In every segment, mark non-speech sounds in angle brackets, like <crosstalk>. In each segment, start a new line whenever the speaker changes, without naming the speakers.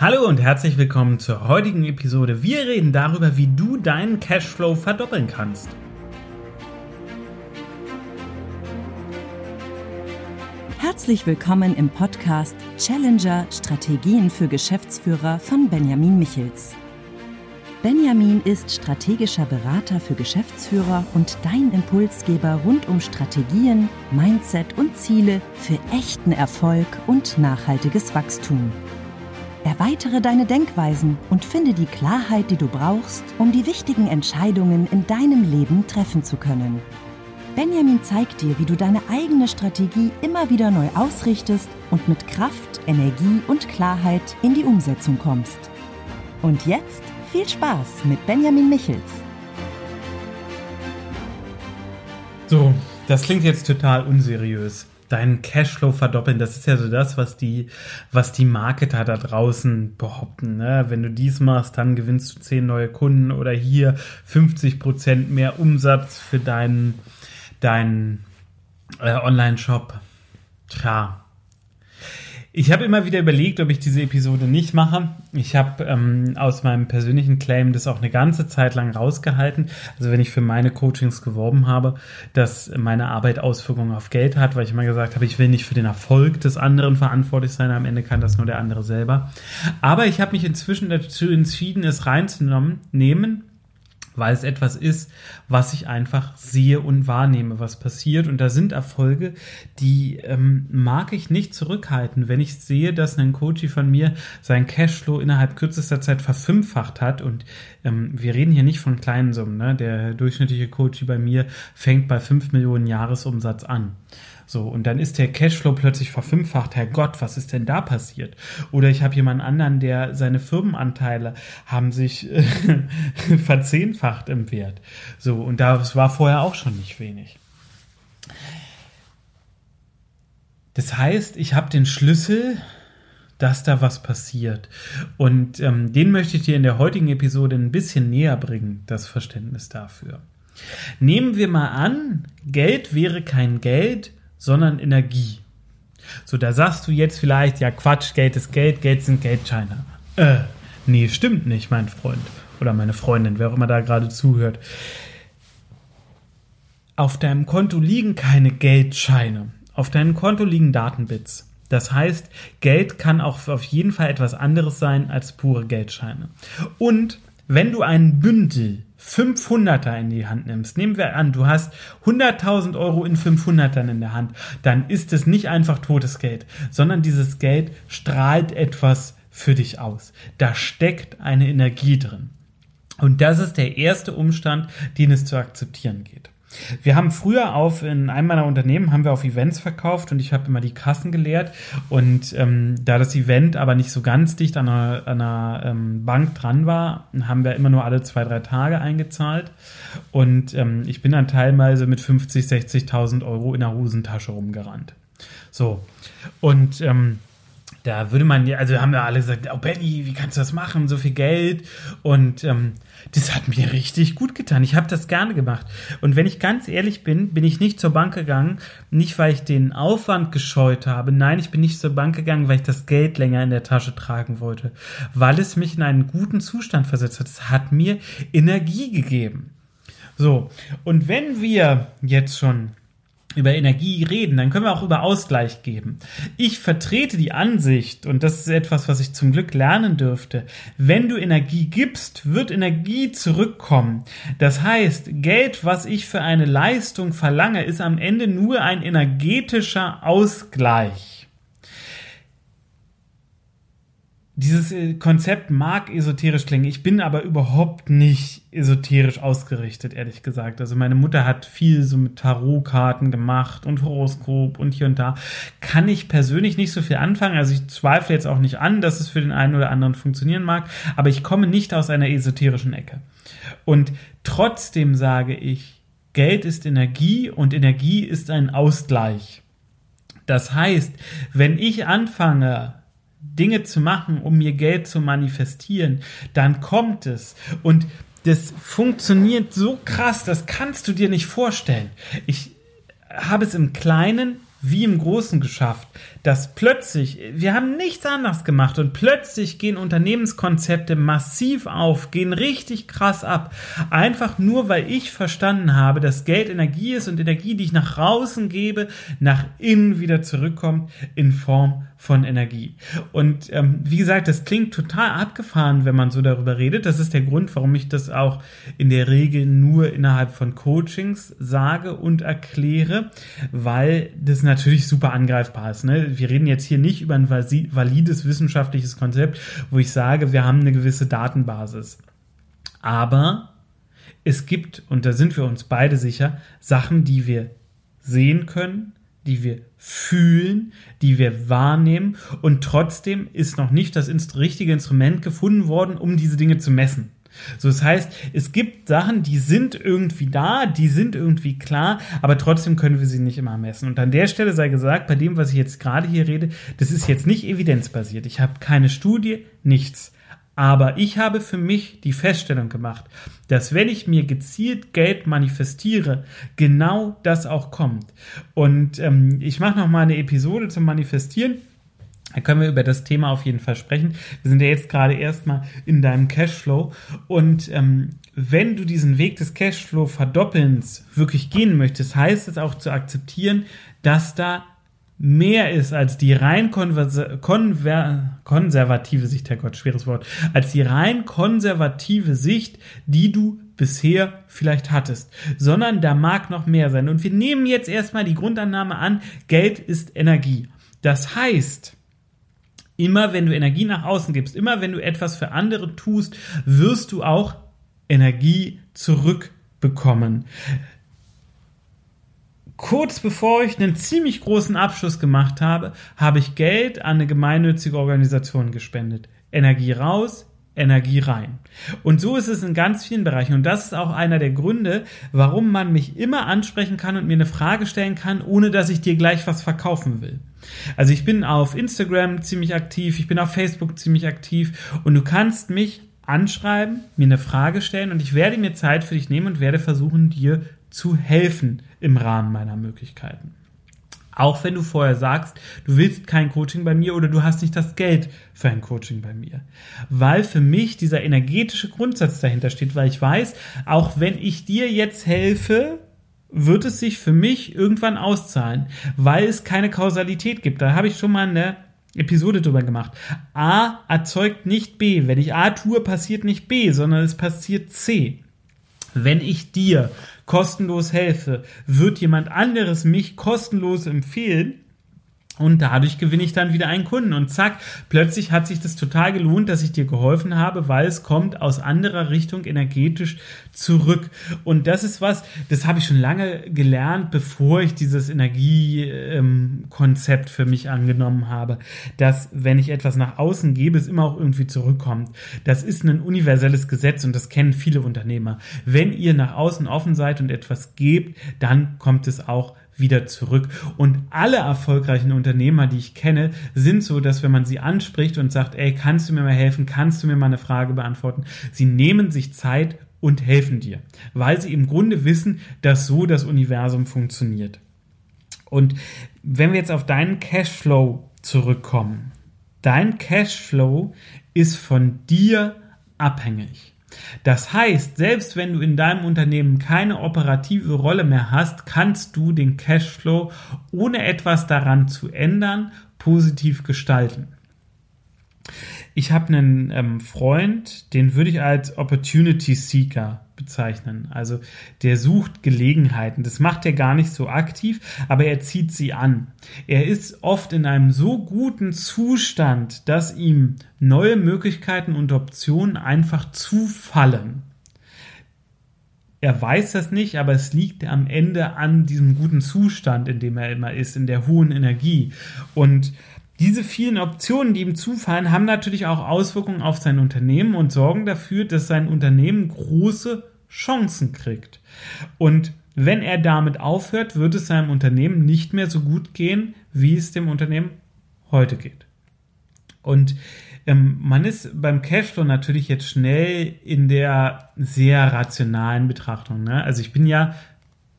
Hallo und herzlich willkommen zur heutigen Episode. Wir reden darüber, wie du deinen Cashflow verdoppeln kannst.
Herzlich willkommen im Podcast Challenger Strategien für Geschäftsführer von Benjamin Michels. Benjamin ist strategischer Berater für Geschäftsführer und dein Impulsgeber rund um Strategien, Mindset und Ziele für echten Erfolg und nachhaltiges Wachstum. Erweitere deine Denkweisen und finde die Klarheit, die du brauchst, um die wichtigen Entscheidungen in deinem Leben treffen zu können. Benjamin zeigt dir, wie du deine eigene Strategie immer wieder neu ausrichtest und mit Kraft, Energie und Klarheit in die Umsetzung kommst. Und jetzt viel Spaß mit Benjamin Michels.
So, das klingt jetzt total unseriös deinen Cashflow verdoppeln. Das ist ja so das, was die, was die Marketer da draußen behaupten. Ne? Wenn du dies machst, dann gewinnst du zehn neue Kunden oder hier 50 Prozent mehr Umsatz für deinen, deinen äh, Online-Shop. Tja, ich habe immer wieder überlegt, ob ich diese Episode nicht mache. Ich habe ähm, aus meinem persönlichen Claim das auch eine ganze Zeit lang rausgehalten. Also wenn ich für meine Coachings geworben habe, dass meine Arbeit Auswirkungen auf Geld hat, weil ich immer gesagt habe, ich will nicht für den Erfolg des anderen verantwortlich sein. Am Ende kann das nur der andere selber. Aber ich habe mich inzwischen dazu entschieden, es reinzunehmen, weil es etwas ist, was ich einfach sehe und wahrnehme, was passiert. Und da sind Erfolge, die ähm, mag ich nicht zurückhalten. Wenn ich sehe, dass ein Coach von mir sein Cashflow innerhalb kürzester Zeit verfünffacht hat und ähm, wir reden hier nicht von kleinen Summen, ne? der durchschnittliche Coach bei mir fängt bei 5 Millionen Jahresumsatz an. So, und dann ist der Cashflow plötzlich verfünffacht. Herr Gott, was ist denn da passiert? Oder ich habe jemanden anderen, der seine Firmenanteile haben sich äh, <laughs> verzehnfacht im Wert. So, und das war vorher auch schon nicht wenig. Das heißt, ich habe den Schlüssel, dass da was passiert. Und ähm, den möchte ich dir in der heutigen Episode ein bisschen näher bringen, das Verständnis dafür. Nehmen wir mal an, Geld wäre kein Geld, sondern Energie. So, da sagst du jetzt vielleicht, ja Quatsch, Geld ist Geld, Geld sind Geldscheine. Äh, nee, stimmt nicht, mein Freund. Oder meine Freundin, wer auch immer da gerade zuhört. Auf deinem Konto liegen keine Geldscheine. Auf deinem Konto liegen Datenbits. Das heißt, Geld kann auch auf jeden Fall etwas anderes sein als pure Geldscheine. Und wenn du einen Bündel 500er in die Hand nimmst, nehmen wir an, du hast 100.000 Euro in 500ern in der Hand, dann ist es nicht einfach totes Geld, sondern dieses Geld strahlt etwas für dich aus. Da steckt eine Energie drin. Und das ist der erste Umstand, den es zu akzeptieren geht. Wir haben früher auf, in einem meiner Unternehmen haben wir auf Events verkauft und ich habe immer die Kassen geleert. Und ähm, da das Event aber nicht so ganz dicht an einer, an einer ähm, Bank dran war, haben wir immer nur alle zwei, drei Tage eingezahlt. Und ähm, ich bin dann teilweise mit 50, 60.000 Euro in der Hosentasche rumgerannt. So. Und ähm, da würde man ja, also haben wir alle gesagt, oh Benny, wie kannst du das machen, so viel Geld? Und ähm, das hat mir richtig gut getan. Ich habe das gerne gemacht. Und wenn ich ganz ehrlich bin, bin ich nicht zur Bank gegangen, nicht weil ich den Aufwand gescheut habe. Nein, ich bin nicht zur Bank gegangen, weil ich das Geld länger in der Tasche tragen wollte, weil es mich in einen guten Zustand versetzt hat. Es hat mir Energie gegeben. So, und wenn wir jetzt schon über Energie reden, dann können wir auch über Ausgleich geben. Ich vertrete die Ansicht, und das ist etwas, was ich zum Glück lernen dürfte, wenn du Energie gibst, wird Energie zurückkommen. Das heißt, Geld, was ich für eine Leistung verlange, ist am Ende nur ein energetischer Ausgleich. Dieses äh, Konzept mag esoterisch klingen. Ich bin aber überhaupt nicht esoterisch ausgerichtet, ehrlich gesagt. Also meine Mutter hat viel so mit Tarotkarten gemacht und Horoskop und hier und da. Kann ich persönlich nicht so viel anfangen. Also ich zweifle jetzt auch nicht an, dass es für den einen oder anderen funktionieren mag. Aber ich komme nicht aus einer esoterischen Ecke. Und trotzdem sage ich, Geld ist Energie und Energie ist ein Ausgleich. Das heißt, wenn ich anfange, Dinge zu machen, um mir Geld zu manifestieren, dann kommt es. Und das funktioniert so krass, das kannst du dir nicht vorstellen. Ich habe es im Kleinen wie im Großen geschafft, dass plötzlich, wir haben nichts anderes gemacht und plötzlich gehen Unternehmenskonzepte massiv auf, gehen richtig krass ab. Einfach nur, weil ich verstanden habe, dass Geld Energie ist und Energie, die ich nach draußen gebe, nach innen wieder zurückkommt in Form von Energie. Und ähm, wie gesagt, das klingt total abgefahren, wenn man so darüber redet. Das ist der Grund, warum ich das auch in der Regel nur innerhalb von Coachings sage und erkläre, weil das natürlich super angreifbar ist. Ne? Wir reden jetzt hier nicht über ein valides wissenschaftliches Konzept, wo ich sage, wir haben eine gewisse Datenbasis. Aber es gibt, und da sind wir uns beide sicher, Sachen, die wir sehen können, die wir fühlen, die wir wahrnehmen und trotzdem ist noch nicht das richtige Instrument gefunden worden, um diese Dinge zu messen. So, das heißt, es gibt Sachen, die sind irgendwie da, die sind irgendwie klar, aber trotzdem können wir sie nicht immer messen. Und an der Stelle sei gesagt, bei dem, was ich jetzt gerade hier rede, das ist jetzt nicht evidenzbasiert. Ich habe keine Studie, nichts. Aber ich habe für mich die Feststellung gemacht, dass wenn ich mir gezielt Geld manifestiere, genau das auch kommt. Und ähm, ich mache noch mal eine Episode zum Manifestieren. Da können wir über das Thema auf jeden Fall sprechen. Wir sind ja jetzt gerade erstmal in deinem Cashflow. Und ähm, wenn du diesen Weg des Cashflow verdoppelns wirklich gehen möchtest, heißt es auch zu akzeptieren, dass da mehr ist als die rein konservative Sicht, Herrgott, schweres Wort, als die rein konservative Sicht, die du bisher vielleicht hattest, sondern da mag noch mehr sein. Und wir nehmen jetzt erstmal die Grundannahme an, Geld ist Energie. Das heißt, immer wenn du Energie nach außen gibst, immer wenn du etwas für andere tust, wirst du auch Energie zurückbekommen kurz bevor ich einen ziemlich großen Abschluss gemacht habe, habe ich Geld an eine gemeinnützige Organisation gespendet. Energie raus, Energie rein. Und so ist es in ganz vielen Bereichen. Und das ist auch einer der Gründe, warum man mich immer ansprechen kann und mir eine Frage stellen kann, ohne dass ich dir gleich was verkaufen will. Also ich bin auf Instagram ziemlich aktiv, ich bin auf Facebook ziemlich aktiv und du kannst mich anschreiben, mir eine Frage stellen und ich werde mir Zeit für dich nehmen und werde versuchen, dir zu helfen im Rahmen meiner Möglichkeiten. Auch wenn du vorher sagst, du willst kein Coaching bei mir oder du hast nicht das Geld für ein Coaching bei mir. Weil für mich dieser energetische Grundsatz dahinter steht, weil ich weiß, auch wenn ich dir jetzt helfe, wird es sich für mich irgendwann auszahlen, weil es keine Kausalität gibt. Da habe ich schon mal eine Episode drüber gemacht. A erzeugt nicht B. Wenn ich A tue, passiert nicht B, sondern es passiert C. Wenn ich dir kostenlos helfe, wird jemand anderes mich kostenlos empfehlen und dadurch gewinne ich dann wieder einen Kunden. Und zack, plötzlich hat sich das total gelohnt, dass ich dir geholfen habe, weil es kommt aus anderer Richtung energetisch zurück. Und das ist was, das habe ich schon lange gelernt, bevor ich dieses Energiekonzept ähm, für mich angenommen habe. Dass, wenn ich etwas nach außen gebe, es immer auch irgendwie zurückkommt. Das ist ein universelles Gesetz und das kennen viele Unternehmer. Wenn ihr nach außen offen seid und etwas gebt, dann kommt es auch wieder zurück. Und alle erfolgreichen Unternehmer, die ich kenne, sind so, dass wenn man sie anspricht und sagt, ey, kannst du mir mal helfen, kannst du mir mal eine Frage beantworten, sie nehmen sich Zeit und helfen dir, weil sie im Grunde wissen, dass so das Universum funktioniert. Und wenn wir jetzt auf deinen Cashflow zurückkommen, dein Cashflow ist von dir abhängig. Das heißt, selbst wenn du in deinem Unternehmen keine operative Rolle mehr hast, kannst du den Cashflow, ohne etwas daran zu ändern, positiv gestalten. Ich habe einen ähm, Freund, den würde ich als Opportunity Seeker bezeichnen. Also der sucht Gelegenheiten. Das macht er gar nicht so aktiv, aber er zieht sie an. Er ist oft in einem so guten Zustand, dass ihm neue Möglichkeiten und Optionen einfach zufallen. Er weiß das nicht, aber es liegt am Ende an diesem guten Zustand, in dem er immer ist, in der hohen Energie. Und diese vielen Optionen, die ihm zufallen, haben natürlich auch Auswirkungen auf sein Unternehmen und sorgen dafür, dass sein Unternehmen große Chancen kriegt. Und wenn er damit aufhört, wird es seinem Unternehmen nicht mehr so gut gehen, wie es dem Unternehmen heute geht. Und ähm, man ist beim Cashflow natürlich jetzt schnell in der sehr rationalen Betrachtung. Ne? Also ich bin ja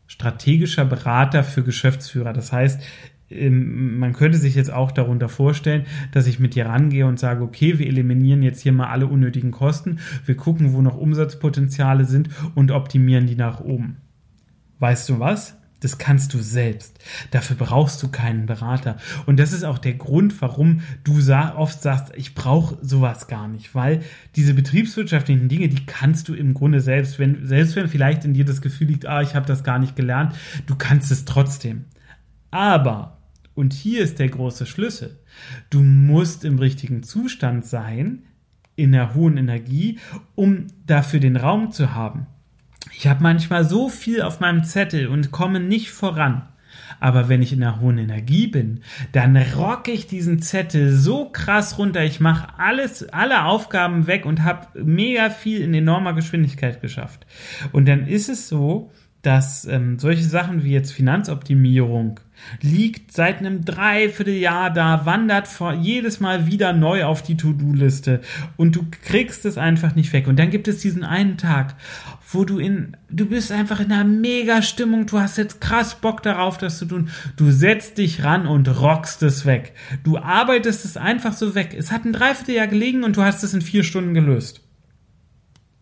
strategischer Berater für Geschäftsführer. Das heißt, man könnte sich jetzt auch darunter vorstellen, dass ich mit dir rangehe und sage, okay, wir eliminieren jetzt hier mal alle unnötigen Kosten, wir gucken, wo noch Umsatzpotenziale sind und optimieren die nach oben. Weißt du was? Das kannst du selbst. Dafür brauchst du keinen Berater. Und das ist auch der Grund, warum du oft sagst, ich brauche sowas gar nicht, weil diese betriebswirtschaftlichen Dinge, die kannst du im Grunde selbst, wenn selbst wenn vielleicht in dir das Gefühl liegt, ah, ich habe das gar nicht gelernt, du kannst es trotzdem. Aber und hier ist der große Schlüssel. Du musst im richtigen Zustand sein, in der hohen Energie, um dafür den Raum zu haben. Ich habe manchmal so viel auf meinem Zettel und komme nicht voran. Aber wenn ich in der hohen Energie bin, dann rocke ich diesen Zettel so krass runter. Ich mache alles, alle Aufgaben weg und habe mega viel in enormer Geschwindigkeit geschafft. Und dann ist es so, dass ähm, solche Sachen wie jetzt Finanzoptimierung liegt seit einem Dreivierteljahr da, wandert vor, jedes Mal wieder neu auf die To-Do-Liste und du kriegst es einfach nicht weg. Und dann gibt es diesen einen Tag, wo du in, du bist einfach in einer mega Stimmung, du hast jetzt krass Bock darauf, das zu tun. Du setzt dich ran und rockst es weg. Du arbeitest es einfach so weg. Es hat ein Dreivierteljahr gelegen und du hast es in vier Stunden gelöst.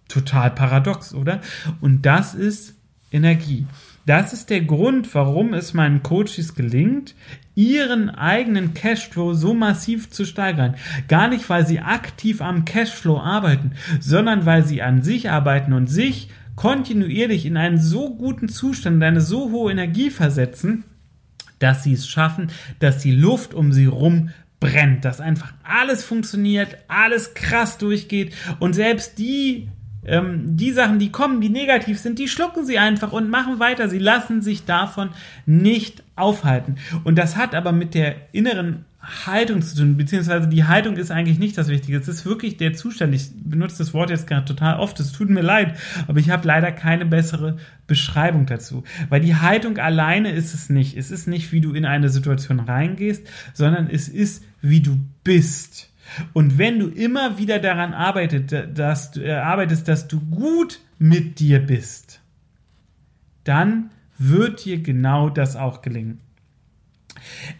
Total paradox, oder? Und das ist Energie. Das ist der Grund, warum es meinen Coaches gelingt, ihren eigenen Cashflow so massiv zu steigern. Gar nicht, weil sie aktiv am Cashflow arbeiten, sondern weil sie an sich arbeiten und sich kontinuierlich in einen so guten Zustand, eine so hohe Energie versetzen, dass sie es schaffen, dass die Luft um sie rum brennt, dass einfach alles funktioniert, alles krass durchgeht und selbst die ähm, die Sachen, die kommen, die negativ sind, die schlucken sie einfach und machen weiter. Sie lassen sich davon nicht aufhalten. Und das hat aber mit der inneren Haltung zu tun, beziehungsweise die Haltung ist eigentlich nicht das Wichtige. Es ist wirklich der Zustand. Ich benutze das Wort jetzt gerade total oft. Es tut mir leid, aber ich habe leider keine bessere Beschreibung dazu. Weil die Haltung alleine ist es nicht. Es ist nicht, wie du in eine Situation reingehst, sondern es ist, wie du bist. Und wenn du immer wieder daran arbeitet, dass äh, arbeitest, dass du gut mit dir bist, dann wird dir genau das auch gelingen.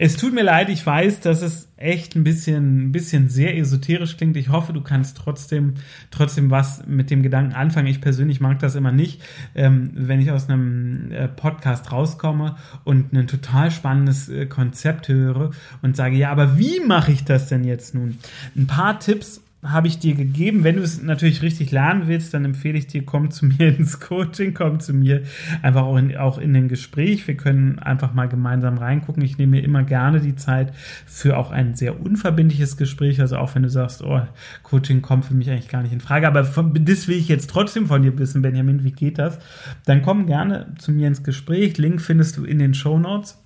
Es tut mir leid, ich weiß, dass es echt ein bisschen, ein bisschen sehr esoterisch klingt. Ich hoffe, du kannst trotzdem, trotzdem was mit dem Gedanken anfangen. Ich persönlich mag das immer nicht, ähm, wenn ich aus einem äh, Podcast rauskomme und ein total spannendes äh, Konzept höre und sage, ja, aber wie mache ich das denn jetzt nun? Ein paar Tipps habe ich dir gegeben. Wenn du es natürlich richtig lernen willst, dann empfehle ich dir, komm zu <laughs> mir ins Coaching, komm zu mir einfach auch in, auch in den Gespräch. Wir können einfach mal gemeinsam reingucken. Ich nehme mir immer gerne die Zeit für auch ein sehr unverbindliches Gespräch. Also auch wenn du sagst, oh, Coaching kommt für mich eigentlich gar nicht in Frage. Aber von, das will ich jetzt trotzdem von dir wissen, Benjamin. Wie geht das? Dann komm gerne zu mir ins Gespräch. Link findest du in den Show Notes.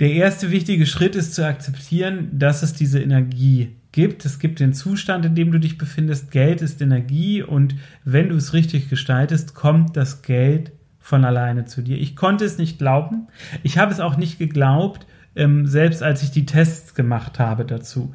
Der erste wichtige Schritt ist zu akzeptieren, dass es diese Energie gibt. Es gibt den Zustand, in dem du dich befindest. Geld ist Energie und wenn du es richtig gestaltest, kommt das Geld von alleine zu dir. Ich konnte es nicht glauben. Ich habe es auch nicht geglaubt, ähm, selbst als ich die Tests gemacht habe dazu.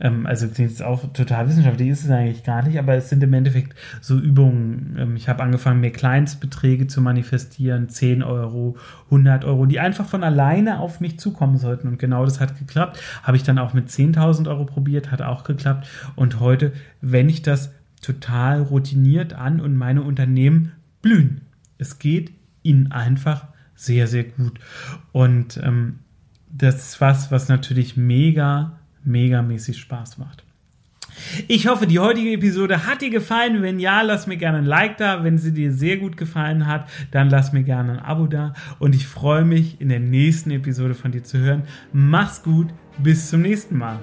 Ähm, also ist auch total wissenschaftlich, ist es eigentlich gar nicht, aber es sind im Endeffekt so Übungen. Ähm, ich habe angefangen, mir Kleinstbeträge zu manifestieren, 10 Euro, 100 Euro, die einfach von alleine auf mich zukommen sollten. Und genau das hat geklappt. Habe ich dann auch mit 10.000 Euro probiert, hat auch geklappt. Und heute, wenn ich das total routiniert an und meine Unternehmen blühen. Es geht ihnen einfach sehr, sehr gut. Und ähm, das ist was, was natürlich mega megamäßig Spaß macht. Ich hoffe, die heutige Episode hat dir gefallen. Wenn ja, lass mir gerne ein Like da. Wenn sie dir sehr gut gefallen hat, dann lass mir gerne ein Abo da. Und ich freue mich, in der nächsten Episode von dir zu hören. Mach's gut. Bis zum nächsten Mal.